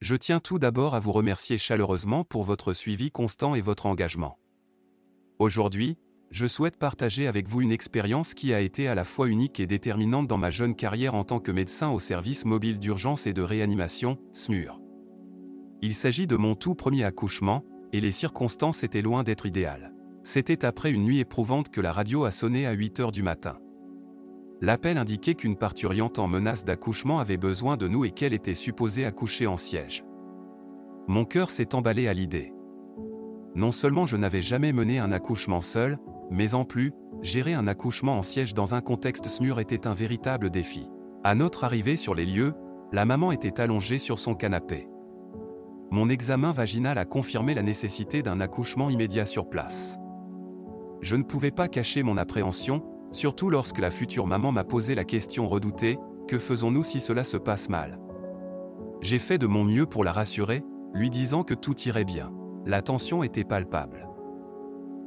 Je tiens tout d'abord à vous remercier chaleureusement pour votre suivi constant et votre engagement. Aujourd'hui, je souhaite partager avec vous une expérience qui a été à la fois unique et déterminante dans ma jeune carrière en tant que médecin au service mobile d'urgence et de réanimation, SMUR. Il s'agit de mon tout premier accouchement, et les circonstances étaient loin d'être idéales. C'était après une nuit éprouvante que la radio a sonné à 8 heures du matin. L'appel indiquait qu'une parturiente en menace d'accouchement avait besoin de nous et qu'elle était supposée accoucher en siège. Mon cœur s'est emballé à l'idée. Non seulement je n'avais jamais mené un accouchement seul, mais en plus, gérer un accouchement en siège dans un contexte SMUR était un véritable défi. À notre arrivée sur les lieux, la maman était allongée sur son canapé. Mon examen vaginal a confirmé la nécessité d'un accouchement immédiat sur place. Je ne pouvais pas cacher mon appréhension, surtout lorsque la future maman m'a posé la question redoutée, que faisons-nous si cela se passe mal? J'ai fait de mon mieux pour la rassurer, lui disant que tout irait bien. La tension était palpable.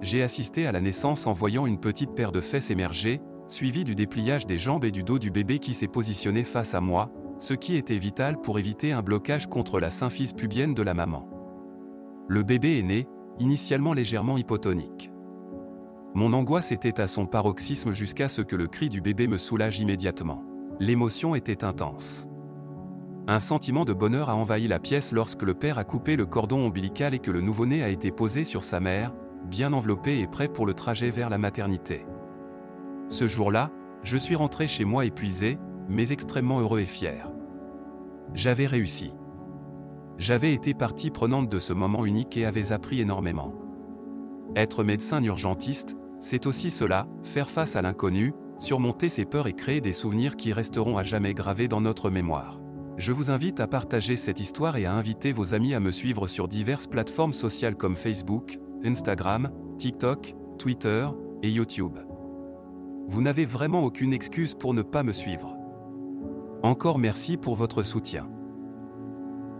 J'ai assisté à la naissance en voyant une petite paire de fesses émerger, suivie du dépliage des jambes et du dos du bébé qui s'est positionné face à moi, ce qui était vital pour éviter un blocage contre la symphyse pubienne de la maman. Le bébé est né, initialement légèrement hypotonique. Mon angoisse était à son paroxysme jusqu'à ce que le cri du bébé me soulage immédiatement. L'émotion était intense. Un sentiment de bonheur a envahi la pièce lorsque le père a coupé le cordon ombilical et que le nouveau-né a été posé sur sa mère, bien enveloppé et prêt pour le trajet vers la maternité. Ce jour-là, je suis rentré chez moi épuisé, mais extrêmement heureux et fier. J'avais réussi. J'avais été partie prenante de ce moment unique et avais appris énormément. Être médecin urgentiste, c'est aussi cela, faire face à l'inconnu, surmonter ses peurs et créer des souvenirs qui resteront à jamais gravés dans notre mémoire. Je vous invite à partager cette histoire et à inviter vos amis à me suivre sur diverses plateformes sociales comme Facebook, Instagram, TikTok, Twitter et YouTube. Vous n'avez vraiment aucune excuse pour ne pas me suivre. Encore merci pour votre soutien.